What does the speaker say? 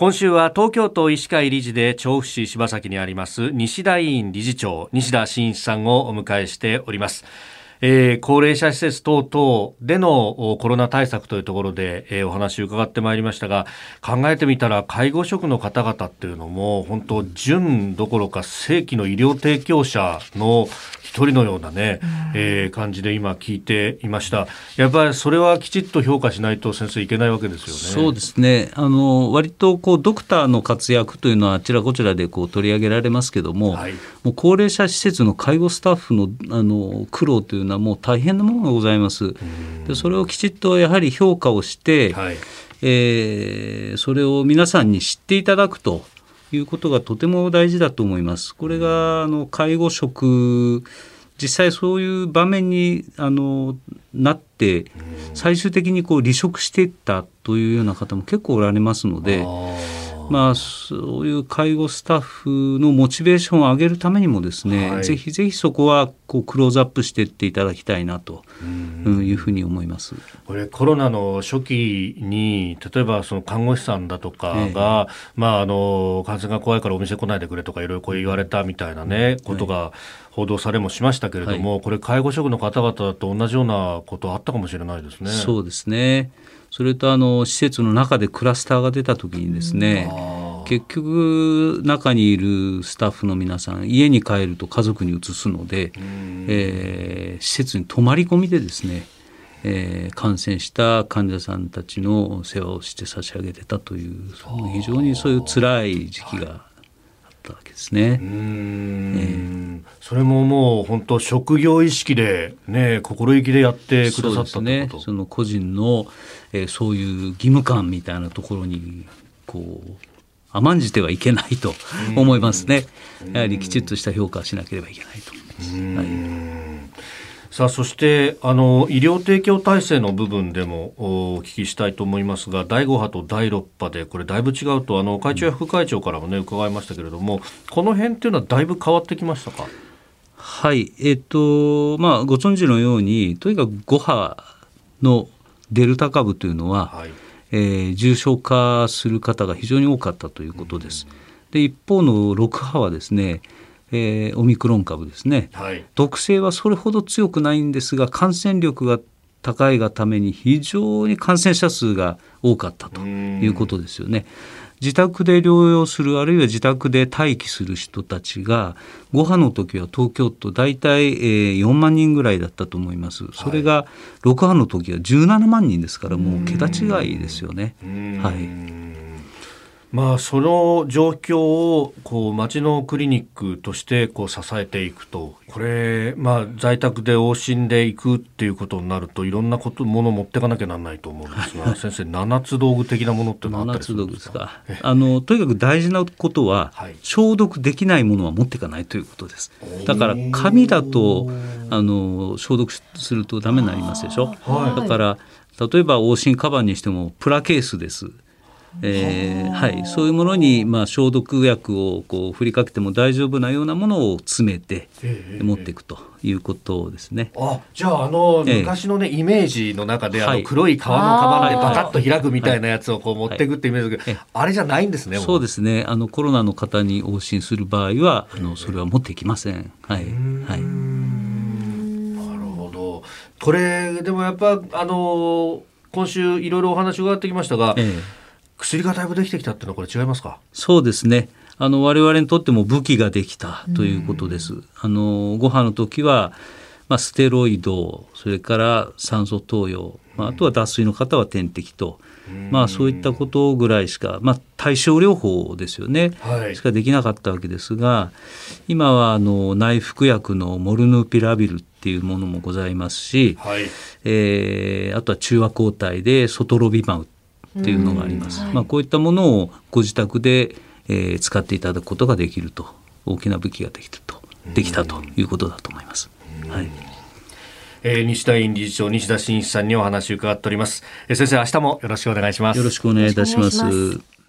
今週は東京都医師会理事で調布市柴崎にあります西田委員理事長西田真一さんをお迎えしております。えー、高齢者施設等々でのコロナ対策というところで、えー、お話を伺ってまいりましたが考えてみたら介護職の方々っていうのも本当準どころか正規の医療提供者の一人のようなね、うん、えー、感じで今聞いていました。やっぱりそれはきちっと評価しないと先生いけないわけですよね。そうですね。あの割とこうドクターの活躍というのはあちらこちらでこう取り上げられますけどもはい、もう高齢者施設の介護スタッフのあの苦労というのはもう大変なものがございます。でそれをきちっとやはり評価をして、はい、えー、それを皆さんに知っていただくということがとても大事だと思います。これがあの介護職実際そういう場面にあのなって最終的にこう離職していったというような方も結構おられますので。まあ、そういう介護スタッフのモチベーションを上げるためにもですね、はい、ぜひぜひそこはこうクローズアップしていっていただきたいなというふうに思います。これコロナの初期に例えばその看護師さんだとかが、ええ、まあ、あの感染が怖いからお店来ないでくれとかいろいろこう言われたみたいなね、ことが報道されもしましたけれども、はい、これ介護職の方々と同じようなことあったかもしれないですね。そうですねそれとあの施設の中でクラスターが出た時にですね、結局中にいるスタッフの皆さん家に帰ると家族に移すので、えー、施設に泊まり込みでですね、えー、感染した患者さんたちの世話をして差し上げてたという非常にそういう辛い時期がったわけですね。えー、それももう本当職業意識でね心意気でやってくださったね。その個人の、えー、そういう義務感みたいなところにこう甘んじてはいけないと思いますね。やはりきちっとした評価をしなければいけないと思います。はいさあそしてあの医療提供体制の部分でもお聞きしたいと思いますが第5波と第6波でこれだいぶ違うとあの会長や副会長からもね伺いましたけれどもこの辺っていうのはだいぶ変わってきましたか？はい。えっとまあご存知のようにとにかく5波のデルタ株というのは、はい、えー、重症化する方が非常に多かったということです。で一方の6波はですねえー、オミクロン株ですね、はい、毒性はそれほど強くないんですが感染力が高いがために非常に感染者数が多かったということですよね。自宅で療養するあるいは自宅で待機する人たちが5波の時は東京都大体4万人ぐらいだったと思います。それが6波の時は17万人ですからもう桁違いですよね。はいまあ、その状況をこう町のクリニックとしてこう支えていくと。これ、まあ、在宅で往診でいくっていうことになるといろんなことものを持っていかなきゃならないと思うんですが 先生七つ道具的なものってのはあったりするんですか？あのとにかく大事なことは、はい、消毒できないものは持っていかないということです。だから紙だとあの消毒するとダメになりますでしょ、はい、だから例えば往診カバンにしてもプラケースですえーはい、そういうものに、まあ、消毒薬をこう振りかけても大丈夫なようなものを詰めて持っていくということですね。あじゃああの、昔のねイメージの中であの黒い革のカバンでバカッと開くみたいなやつをこう持っていくってイメージですけど、あれじゃないんですね。そうですね。あのコロナの方に往診する場合はあのそれは持っていきません。はい、はい。なるほど。これでもやっぱあの今週いろいろお話伺ってきましたが、ええ薬がだいぶできてきたっていうのはこれ違いますか？そうですね。あの我々にとっても武器ができたということです。あの5波の時は、まあ、ステロイドそれから酸素投与、まあ、あとは脱水の方は点滴と、まあ、そういったことぐらいしか、まあ、対症療法ですよね、はい、しかできなかったわけですが今はあの内服薬のモルヌピラビルっていうものもございますし、はい、えー、あとは中和抗体でソトロビマウっていうのがあります。まあ、こういったものをご自宅で、えー、使っていただくことができると大きな武器ができたとできたということだと思います。はい。えー、西田院理事長西田真一さんにお話を伺っております。えー、先生明日もよろしくお願いします。よろしくお願いいたします。